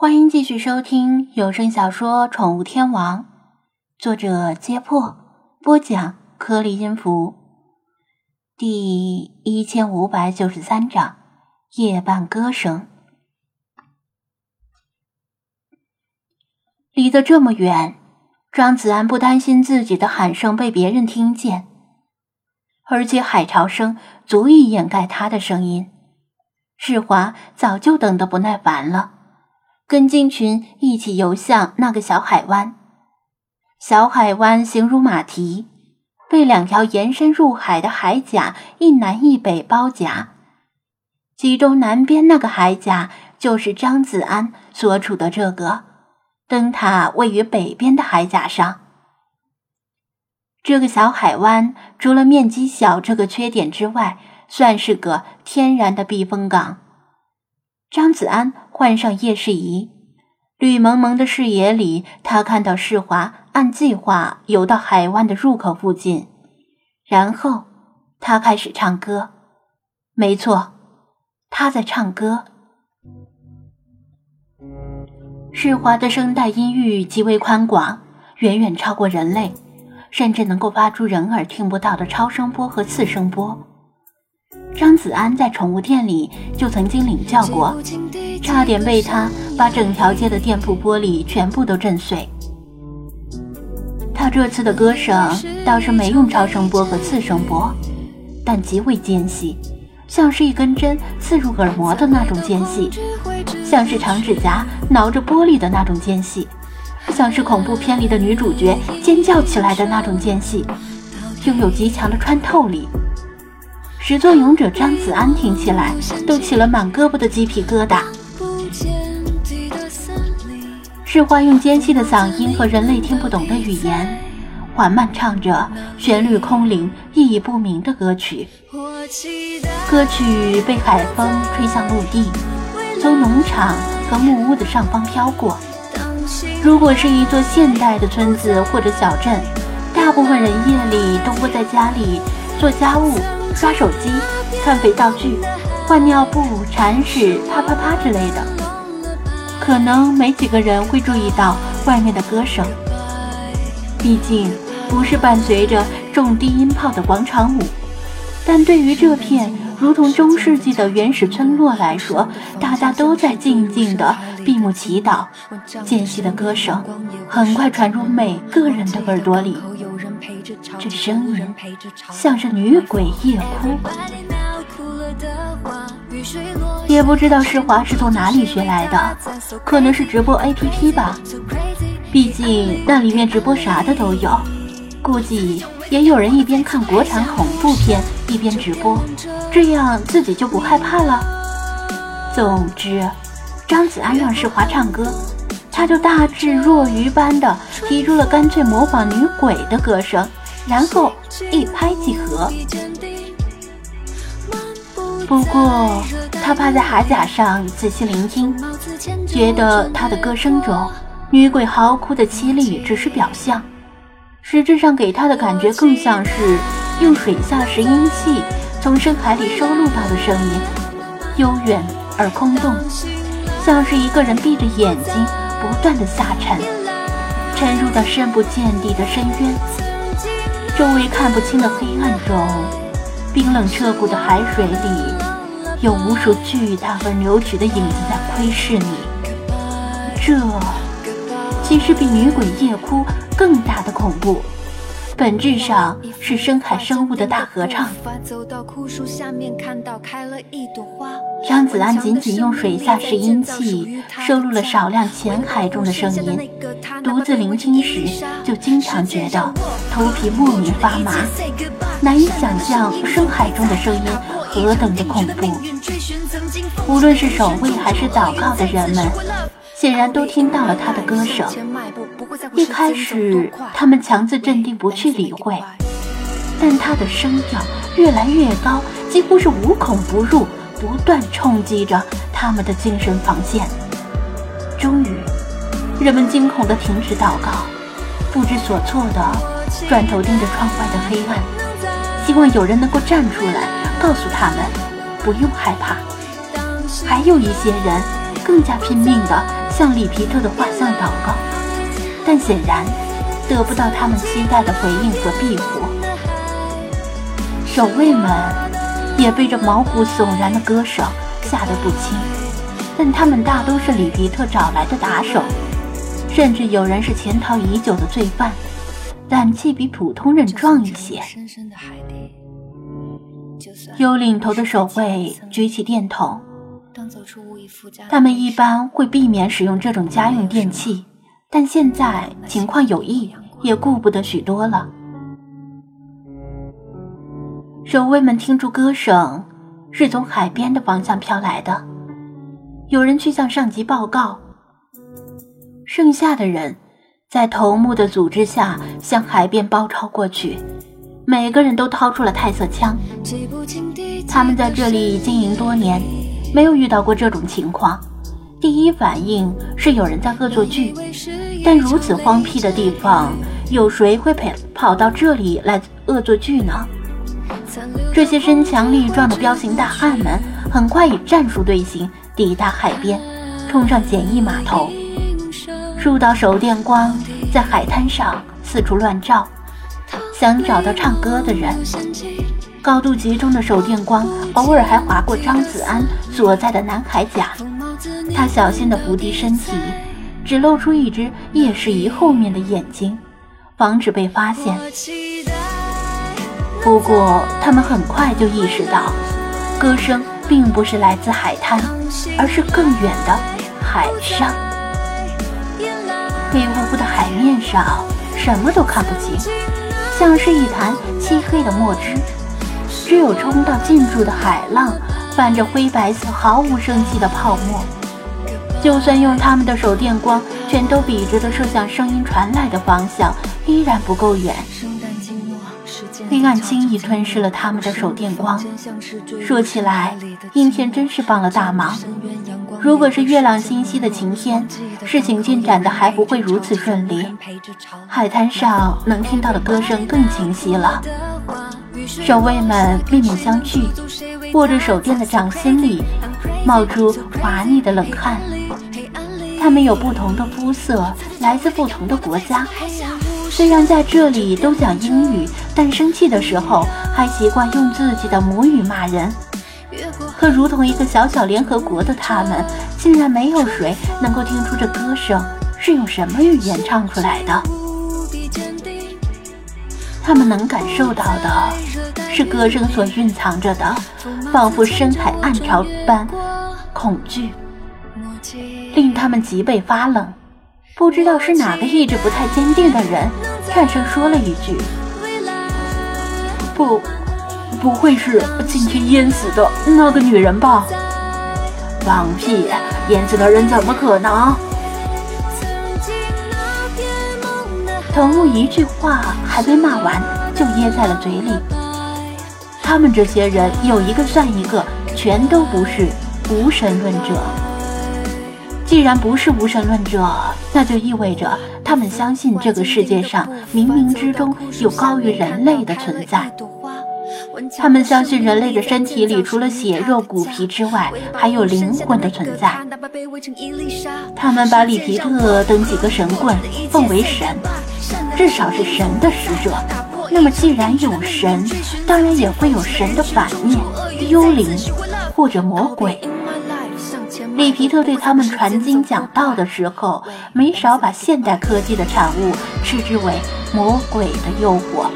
欢迎继续收听有声小说《宠物天王》，作者：揭破，播讲：颗粒音符，第一千五百九十三章：夜半歌声。离得这么远，张子安不担心自己的喊声被别人听见，而且海潮声足以掩盖他的声音。世华早就等得不耐烦了。跟鲸群一起游向那个小海湾，小海湾形如马蹄，被两条延伸入海的海甲一南一北包夹。其中南边那个海甲就是张子安所处的这个灯塔，位于北边的海甲上。这个小海湾除了面积小这个缺点之外，算是个天然的避风港。张子安。换上夜视仪，绿蒙蒙的视野里，他看到世华按计划游到海湾的入口附近，然后他开始唱歌。没错，他在唱歌。世华的声带音域极为宽广，远远超过人类，甚至能够发出人耳听不到的超声波和次声波。张子安在宠物店里就曾经领教过。差点被他把整条街的店铺玻璃全部都震碎。他这次的歌声倒是没用超声波和次声波，但极为尖细，像是一根针刺入耳膜的那种尖细，像是长指甲挠着玻璃的那种尖细，像是恐怖片里的女主角尖叫起来的那种尖细，拥有极强的穿透力。始作俑者张子安听起来都起了满胳膊的鸡皮疙瘩。世华用尖细的嗓音和人类听不懂的语言，缓慢唱着旋律空灵、意义不明的歌曲。歌曲被海风吹向陆地，从农场和木屋的上方飘过。如果是一座现代的村子或者小镇，大部分人夜里都窝在家里做家务、刷手机、看肥皂剧、换尿布、铲屎、啪啪啪之类的。可能没几个人会注意到外面的歌声，毕竟不是伴随着重低音炮的广场舞。但对于这片如同中世纪的原始村落来说，大家都在静静的闭目祈祷。间隙的歌声很快传入每个人的耳朵里，这声音像是女鬼夜哭。也不知道世华是从哪里学来的，可能是直播 APP 吧。毕竟那里面直播啥的都有，估计也有人一边看国产恐怖片一边直播，这样自己就不害怕了。总之，张子安让世华唱歌，他就大智若愚般的提出了干脆模仿女鬼的歌声，然后一拍即合。不过，他趴在海甲上仔细聆听，觉得他的歌声中女鬼嚎哭的凄厉只是表象，实质上给他的感觉更像是用水下拾音器从深海里收录到的声音，悠远而空洞，像是一个人闭着眼睛不断的下沉，沉入到深不见底的深渊，周围看不清的黑暗中。冰冷彻骨的海水里，有无数巨大而扭曲的影子在窥视你。这其实比女鬼夜哭更大的恐怖。本质上是深海生物的大合唱。张子安仅仅用水下拾音器收录了少量浅海中的声音，独自聆听时就经常觉得头皮莫名发麻，难以想象深海中的声音何等的恐怖。无论是守卫还是祷告的人们。显然都听到了他的歌声。一开始，他们强自镇定，不去理会。但他的声调越来越高，几乎是无孔不入，不断冲击着他们的精神防线。终于，人们惊恐地停止祷告，不知所措地转头盯着窗外的黑暗，希望有人能够站出来，告诉他们不用害怕。还有一些人更加拼命地。向里皮特的画像祷告，但显然得不到他们期待的回应和庇护。守卫们也被这毛骨悚然的歌声吓得不轻，但他们大都是里皮特找来的打手，甚至有人是潜逃已久的罪犯，胆气比普通人壮一些。有领头的守卫举起电筒。他们一般会避免使用这种家用电器，但现在情况有异，也顾不得许多了。守卫们听出歌声是从海边的方向飘来的，有人去向上级报告。剩下的人在头目的组织下向海边包抄过去，每个人都掏出了太色枪。他们在这里经营多年。没有遇到过这种情况，第一反应是有人在恶作剧。但如此荒僻的地方，有谁会跑跑到这里来恶作剧呢？这些身强力壮的彪形大汉们很快以战术队形抵达海边，冲上简易码头。数道手电光在海滩上四处乱照，想找到唱歌的人。高度集中的手电光偶尔还划过张子安所在的南海甲，他小心地伏低身体，只露出一只叶世仪后面的眼睛，防止被发现。不过他们很快就意识到，歌声并不是来自海滩，而是更远的海上。黑乎乎的海面上什么都看不清，像是一潭漆黑的墨汁。只有冲到近处的海浪，泛着灰白色、毫无生气的泡沫。就算用他们的手电光，全都笔直地射向声音传来的方向，依然不够远。黑暗轻易吞噬了他们的手电光。说起来，阴天真是帮了大忙。如果是月朗星稀的晴天，事情进展的还不会如此顺利。海滩上能听到的歌声更清晰了。守卫们面面相觑，握着手电的掌心里冒出滑腻的冷汗。他们有不同的肤色，来自不同的国家，虽然在这里都讲英语，但生气的时候还习惯用自己的母语骂人。可如同一个小小联合国的他们，竟然没有谁能够听出这歌声是用什么语言唱出来的。他们能感受到的是歌声所蕴藏着的，仿佛深海暗潮般恐惧，令他们脊背发冷。不知道是哪个意志不太坚定的人，颤声说了一句：“不，不会是今天淹死的那个女人吧？”放屁！淹死的人怎么可能？藤木一句话还没骂完，就噎在了嘴里。他们这些人有一个算一个，全都不是无神论者。既然不是无神论者，那就意味着他们相信这个世界上冥冥之中有高于人类的存在。他们相信人类的身体里除了血肉骨皮之外，还有灵魂的存在。他们把里皮特等几个神棍奉为神，至少是神的使者。那么，既然有神，当然也会有神的反面——幽灵或者魔鬼。里皮特对他们传经讲道的时候，没少把现代科技的产物斥之为魔鬼的诱惑，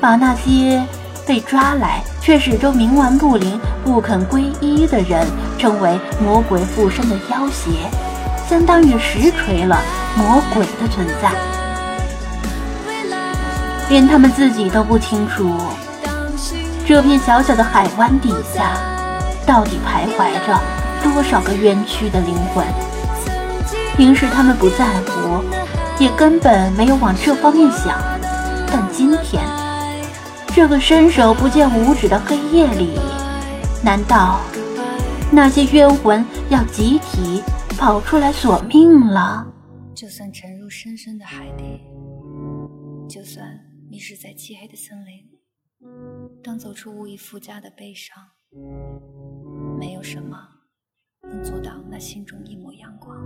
把那些。被抓来却始终冥顽不灵、不肯皈依的人，称为魔鬼附身的妖邪，相当于实锤了魔鬼的存在。连他们自己都不清楚，这片小小的海湾底下，到底徘徊着多少个冤屈的灵魂。平时他们不在乎，也根本没有往这方面想，但今天。这个伸手不见五指的黑夜里，难道那些冤魂要集体跑出来索命了？就算沉入深深的海底，就算迷失在漆黑的森林当走出无以复加的悲伤没有什么能阻挡那心中一抹阳光。